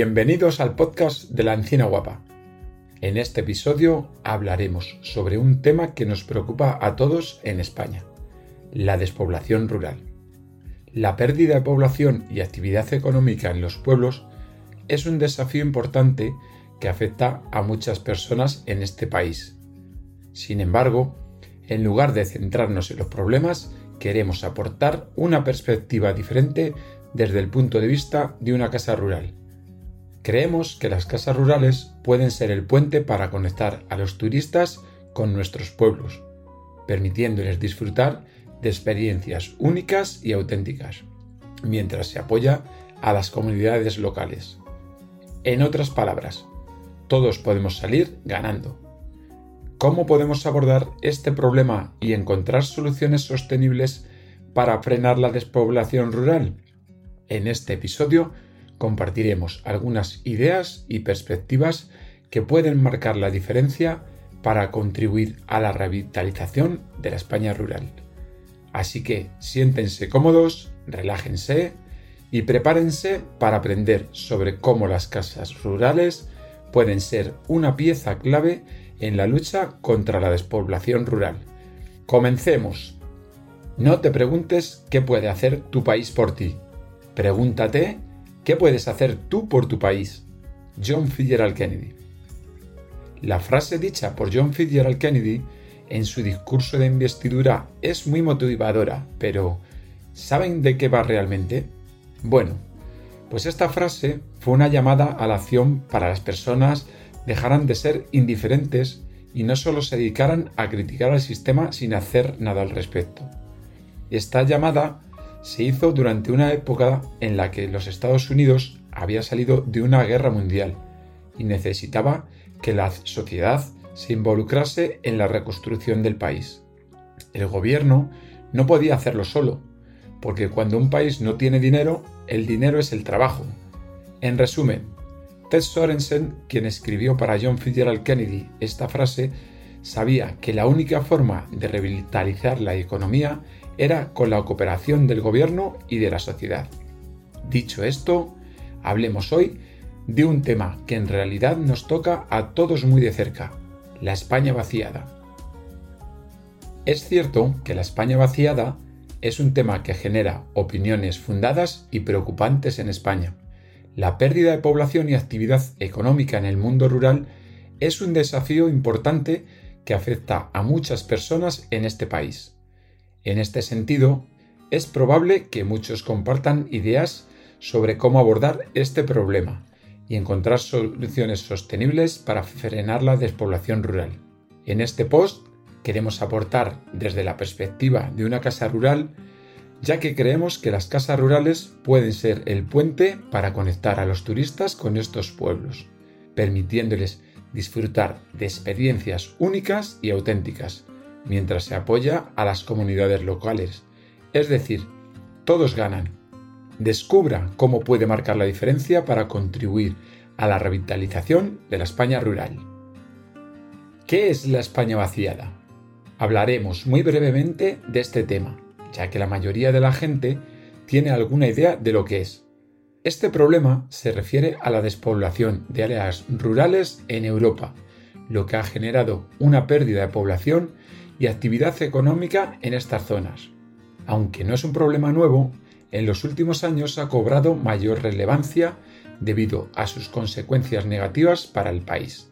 Bienvenidos al podcast de la Encina Guapa. En este episodio hablaremos sobre un tema que nos preocupa a todos en España, la despoblación rural. La pérdida de población y actividad económica en los pueblos es un desafío importante que afecta a muchas personas en este país. Sin embargo, en lugar de centrarnos en los problemas, queremos aportar una perspectiva diferente desde el punto de vista de una casa rural Creemos que las casas rurales pueden ser el puente para conectar a los turistas con nuestros pueblos, permitiéndoles disfrutar de experiencias únicas y auténticas, mientras se apoya a las comunidades locales. En otras palabras, todos podemos salir ganando. ¿Cómo podemos abordar este problema y encontrar soluciones sostenibles para frenar la despoblación rural? En este episodio compartiremos algunas ideas y perspectivas que pueden marcar la diferencia para contribuir a la revitalización de la España rural. Así que siéntense cómodos, relájense y prepárense para aprender sobre cómo las casas rurales pueden ser una pieza clave en la lucha contra la despoblación rural. Comencemos. No te preguntes qué puede hacer tu país por ti. Pregúntate ¿Qué puedes hacer tú por tu país? John Fitzgerald Kennedy. La frase dicha por John Fitzgerald Kennedy en su discurso de investidura es muy motivadora, pero ¿saben de qué va realmente? Bueno, pues esta frase fue una llamada a la acción para las personas dejaran de ser indiferentes y no solo se dedicaran a criticar al sistema sin hacer nada al respecto. Esta llamada se hizo durante una época en la que los Estados Unidos había salido de una guerra mundial y necesitaba que la sociedad se involucrase en la reconstrucción del país. El gobierno no podía hacerlo solo, porque cuando un país no tiene dinero, el dinero es el trabajo. En resumen, Ted Sorensen, quien escribió para John Fitzgerald Kennedy esta frase, sabía que la única forma de revitalizar la economía era con la cooperación del gobierno y de la sociedad. Dicho esto, hablemos hoy de un tema que en realidad nos toca a todos muy de cerca, la España vaciada. Es cierto que la España vaciada es un tema que genera opiniones fundadas y preocupantes en España. La pérdida de población y actividad económica en el mundo rural es un desafío importante que afecta a muchas personas en este país. En este sentido, es probable que muchos compartan ideas sobre cómo abordar este problema y encontrar soluciones sostenibles para frenar la despoblación rural. En este post queremos aportar desde la perspectiva de una casa rural, ya que creemos que las casas rurales pueden ser el puente para conectar a los turistas con estos pueblos, permitiéndoles disfrutar de experiencias únicas y auténticas, mientras se apoya a las comunidades locales. Es decir, todos ganan. Descubra cómo puede marcar la diferencia para contribuir a la revitalización de la España rural. ¿Qué es la España vaciada? Hablaremos muy brevemente de este tema, ya que la mayoría de la gente tiene alguna idea de lo que es. Este problema se refiere a la despoblación de áreas rurales en Europa, lo que ha generado una pérdida de población y actividad económica en estas zonas. Aunque no es un problema nuevo, en los últimos años ha cobrado mayor relevancia debido a sus consecuencias negativas para el país.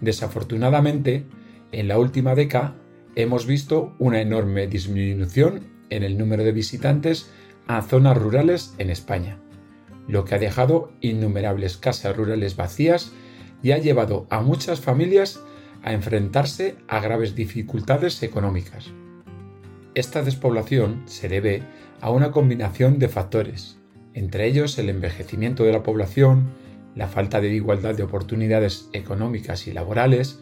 Desafortunadamente, en la última década hemos visto una enorme disminución en el número de visitantes a zonas rurales en España, lo que ha dejado innumerables casas rurales vacías y ha llevado a muchas familias a enfrentarse a graves dificultades económicas. Esta despoblación se debe a una combinación de factores, entre ellos el envejecimiento de la población, la falta de igualdad de oportunidades económicas y laborales,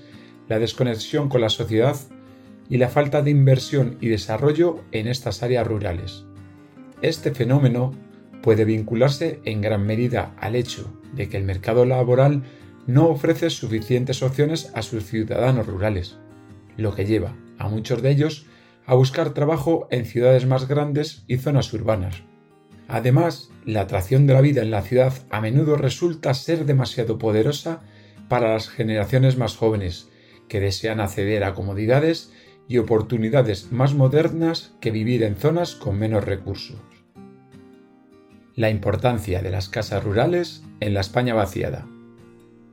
la desconexión con la sociedad y la falta de inversión y desarrollo en estas áreas rurales. Este fenómeno puede vincularse en gran medida al hecho de que el mercado laboral no ofrece suficientes opciones a sus ciudadanos rurales, lo que lleva a muchos de ellos a buscar trabajo en ciudades más grandes y zonas urbanas. Además, la atracción de la vida en la ciudad a menudo resulta ser demasiado poderosa para las generaciones más jóvenes, que desean acceder a comodidades y oportunidades más modernas que vivir en zonas con menos recursos. La importancia de las casas rurales en la España vaciada.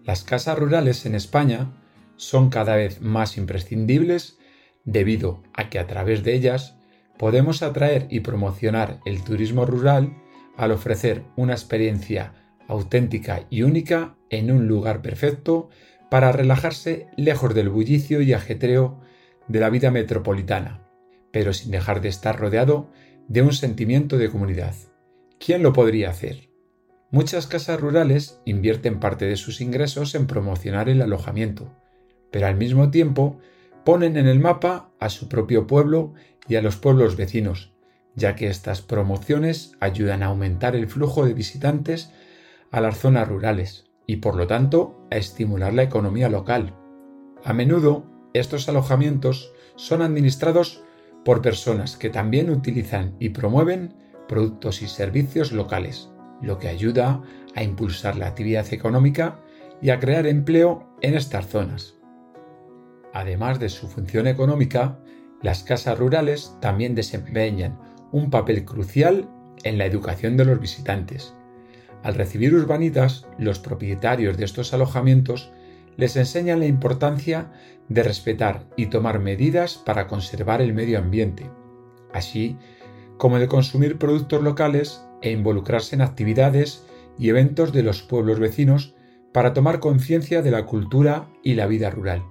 Las casas rurales en España son cada vez más imprescindibles debido a que a través de ellas podemos atraer y promocionar el turismo rural al ofrecer una experiencia auténtica y única en un lugar perfecto para relajarse lejos del bullicio y ajetreo de la vida metropolitana, pero sin dejar de estar rodeado de un sentimiento de comunidad. ¿Quién lo podría hacer? Muchas casas rurales invierten parte de sus ingresos en promocionar el alojamiento, pero al mismo tiempo ponen en el mapa a su propio pueblo y a los pueblos vecinos, ya que estas promociones ayudan a aumentar el flujo de visitantes a las zonas rurales y por lo tanto a estimular la economía local. A menudo estos alojamientos son administrados por personas que también utilizan y promueven productos y servicios locales, lo que ayuda a impulsar la actividad económica y a crear empleo en estas zonas. Además de su función económica, las casas rurales también desempeñan un papel crucial en la educación de los visitantes. Al recibir urbanitas, los propietarios de estos alojamientos les enseñan la importancia de respetar y tomar medidas para conservar el medio ambiente, así como de consumir productos locales e involucrarse en actividades y eventos de los pueblos vecinos para tomar conciencia de la cultura y la vida rural.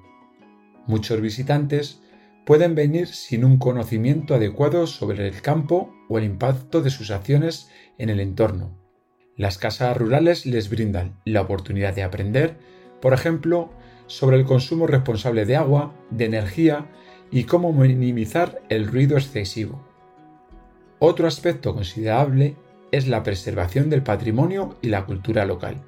Muchos visitantes pueden venir sin un conocimiento adecuado sobre el campo o el impacto de sus acciones en el entorno. Las casas rurales les brindan la oportunidad de aprender por ejemplo, sobre el consumo responsable de agua, de energía y cómo minimizar el ruido excesivo. Otro aspecto considerable es la preservación del patrimonio y la cultura local.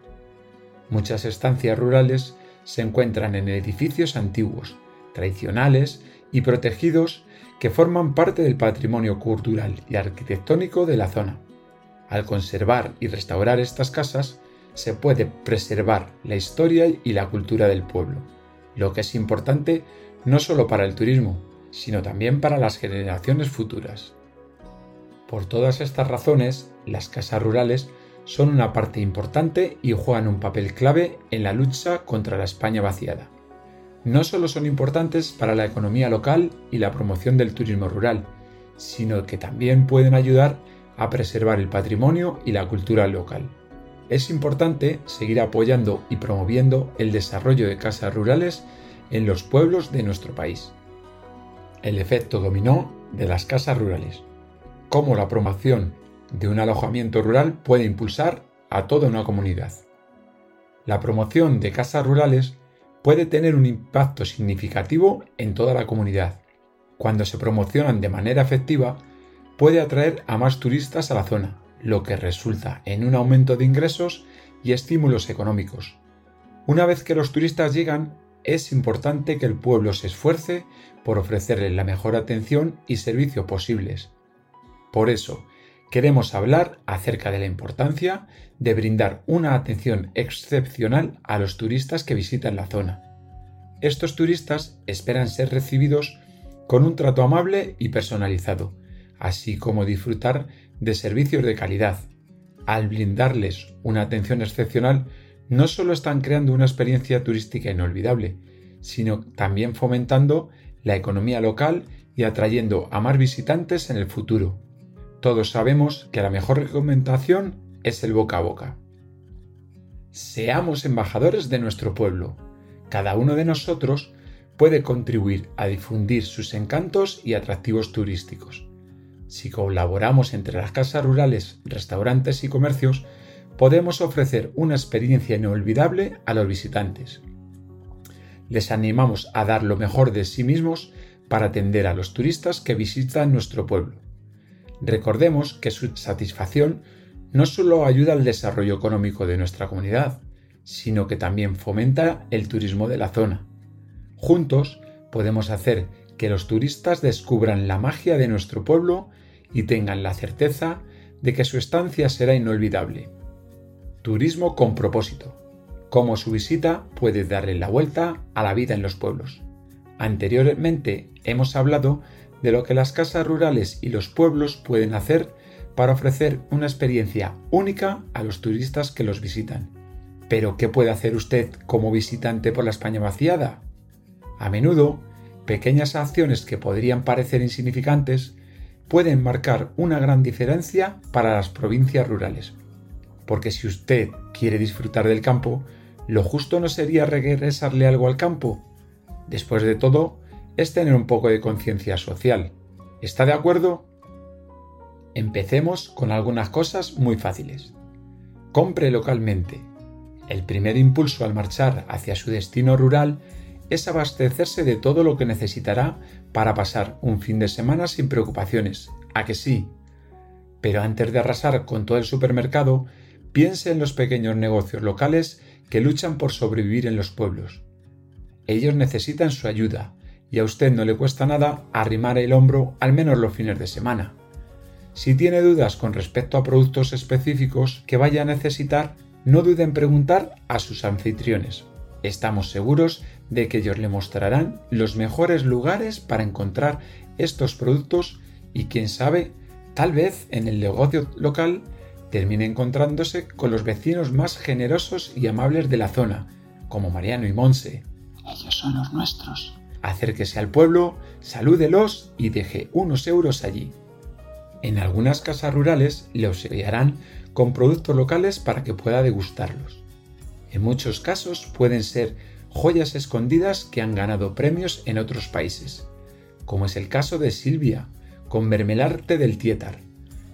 Muchas estancias rurales se encuentran en edificios antiguos, tradicionales y protegidos que forman parte del patrimonio cultural y arquitectónico de la zona. Al conservar y restaurar estas casas, se puede preservar la historia y la cultura del pueblo, lo que es importante no solo para el turismo, sino también para las generaciones futuras. Por todas estas razones, las casas rurales son una parte importante y juegan un papel clave en la lucha contra la España vaciada. No solo son importantes para la economía local y la promoción del turismo rural, sino que también pueden ayudar a preservar el patrimonio y la cultura local es importante seguir apoyando y promoviendo el desarrollo de casas rurales en los pueblos de nuestro país. El efecto dominó de las casas rurales. Cómo la promoción de un alojamiento rural puede impulsar a toda una comunidad. La promoción de casas rurales puede tener un impacto significativo en toda la comunidad. Cuando se promocionan de manera efectiva, puede atraer a más turistas a la zona, lo que resulta en un aumento de ingresos y estímulos económicos. Una vez que los turistas llegan, es importante que el pueblo se esfuerce por ofrecerles la mejor atención y servicio posibles. Por eso, queremos hablar acerca de la importancia de brindar una atención excepcional a los turistas que visitan la zona. Estos turistas esperan ser recibidos con un trato amable y personalizado, así como disfrutar de servicios de calidad. Al brindarles una atención excepcional, no solo están creando una experiencia turística inolvidable, sino también fomentando la economía local y atrayendo a más visitantes en el futuro. Todos sabemos que la mejor recomendación es el boca a boca. Seamos embajadores de nuestro pueblo. Cada uno de nosotros puede contribuir a difundir sus encantos y atractivos turísticos. Si colaboramos entre las casas rurales, restaurantes y comercios, podemos ofrecer una experiencia inolvidable a los visitantes. Les animamos a dar lo mejor de sí mismos para atender a los turistas que visitan nuestro pueblo. Recordemos que su satisfacción no solo ayuda al desarrollo económico de nuestra comunidad, sino que también fomenta el turismo de la zona. Juntos podemos hacer que los turistas descubran la magia de nuestro pueblo y tengan la certeza de que su estancia será inolvidable. Turismo con propósito. Cómo su visita puede darle la vuelta a la vida en los pueblos. Anteriormente hemos hablado de lo que las casas rurales y los pueblos pueden hacer para ofrecer una experiencia única a los turistas que los visitan. Pero ¿qué puede hacer usted como visitante por la España vaciada? A menudo, pequeñas acciones que podrían parecer insignificantes pueden marcar una gran diferencia para las provincias rurales. Porque si usted quiere disfrutar del campo, lo justo no sería regresarle algo al campo. Después de todo, es tener un poco de conciencia social. ¿Está de acuerdo? Empecemos con algunas cosas muy fáciles. Compre localmente. El primer impulso al marchar hacia su destino rural es abastecerse de todo lo que necesitará para pasar un fin de semana sin preocupaciones. ¿A que sí? Pero antes de arrasar con todo el supermercado, piense en los pequeños negocios locales que luchan por sobrevivir en los pueblos. Ellos necesitan su ayuda y a usted no le cuesta nada arrimar el hombro al menos los fines de semana. Si tiene dudas con respecto a productos específicos que vaya a necesitar, no dude en preguntar a sus anfitriones. Estamos seguros de que ellos le mostrarán los mejores lugares para encontrar estos productos y quién sabe, tal vez en el negocio local termine encontrándose con los vecinos más generosos y amables de la zona, como Mariano y Monse. Ellos son los nuestros. Acérquese al pueblo, salúdelos y deje unos euros allí. En algunas casas rurales le auxiliarán con productos locales para que pueda degustarlos. En muchos casos pueden ser joyas escondidas que han ganado premios en otros países, como es el caso de Silvia, con mermelarte del Tietar,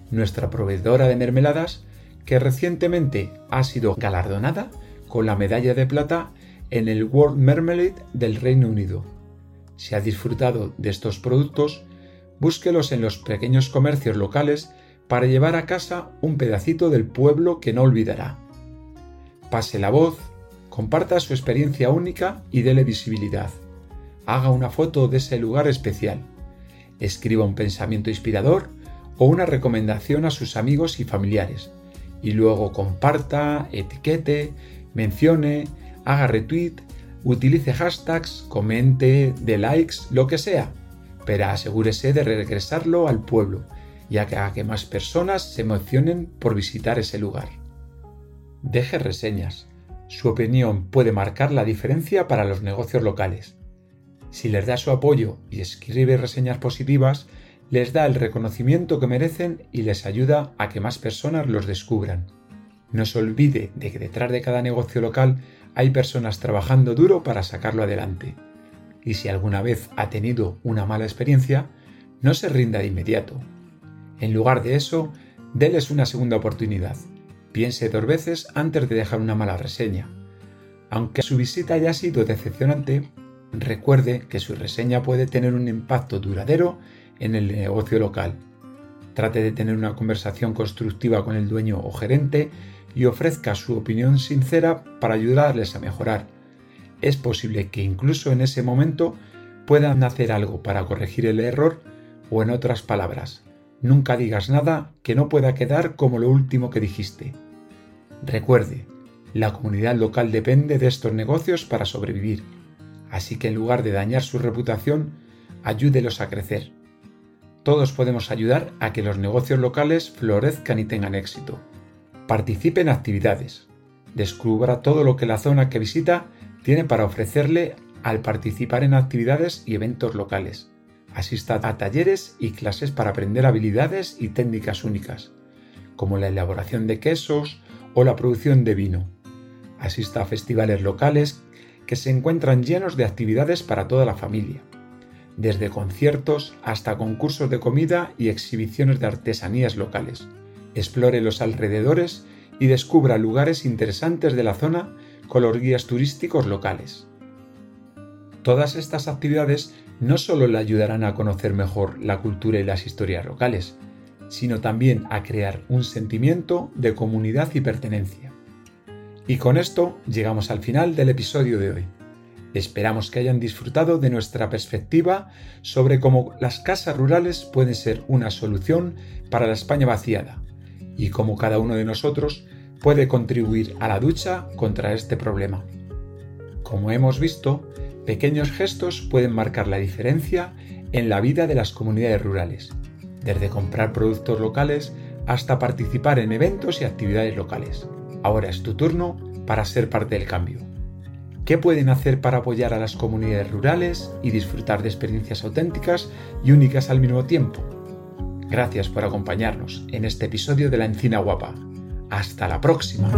nuestra proveedora de mermeladas que recientemente ha sido galardonada con la medalla de plata en el World Marmalade del Reino Unido. Si ha disfrutado de estos productos, búsquelos en los pequeños comercios locales para llevar a casa un pedacito del pueblo que no olvidará. Pase la voz, comparta su experiencia única y dele visibilidad. Haga una foto de ese lugar especial. Escriba un pensamiento inspirador o una recomendación a sus amigos y familiares. Y luego comparta, etiquete, mencione, haga retweet, utilice hashtags, comente, de likes, lo que sea. Pero asegúrese de regresarlo al pueblo, ya que haga que más personas se emocionen por visitar ese lugar. Deje reseñas. Su opinión puede marcar la diferencia para los negocios locales. Si les da su apoyo y escribe reseñas positivas, les da el reconocimiento que merecen y les ayuda a que más personas los descubran. No se olvide de que detrás de cada negocio local hay personas trabajando duro para sacarlo adelante. Y si alguna vez ha tenido una mala experiencia, no se rinda de inmediato. En lugar de eso, déles una segunda oportunidad. Piense dos veces antes de dejar una mala reseña. Aunque su visita haya sido decepcionante, recuerde que su reseña puede tener un impacto duradero en el negocio local. Trate de tener una conversación constructiva con el dueño o gerente y ofrezca su opinión sincera para ayudarles a mejorar. Es posible que incluso en ese momento puedan hacer algo para corregir el error o en otras palabras, nunca digas nada que no pueda quedar como lo último que dijiste. Recuerde, la comunidad local depende de estos negocios para sobrevivir, así que en lugar de dañar su reputación, ayúdelos a crecer. Todos podemos ayudar a que los negocios locales florezcan y tengan éxito. Participe en actividades. Descubra todo lo que la zona que visita tiene para ofrecerle al participar en actividades y eventos locales. Asista a talleres y clases para aprender habilidades y técnicas únicas, como la elaboración de quesos, o la producción de vino. Asista a festivales locales que se encuentran llenos de actividades para toda la familia, desde conciertos hasta concursos de comida y exhibiciones de artesanías locales. Explore los alrededores y descubra lugares interesantes de la zona con los guías turísticos locales. Todas estas actividades no solo le ayudarán a conocer mejor la cultura y las historias locales, sino también a crear un sentimiento de comunidad y pertenencia. Y con esto llegamos al final del episodio de hoy. Esperamos que hayan disfrutado de nuestra perspectiva sobre cómo las casas rurales pueden ser una solución para la España vaciada y cómo cada uno de nosotros puede contribuir a la ducha contra este problema. Como hemos visto, pequeños gestos pueden marcar la diferencia en la vida de las comunidades rurales, desde comprar productos locales hasta participar en eventos y actividades locales. Ahora es tu turno para ser parte del cambio. ¿Qué pueden hacer para apoyar a las comunidades rurales y disfrutar de experiencias auténticas y únicas al mismo tiempo? Gracias por acompañarnos en este episodio de La Encina Guapa. Hasta la próxima.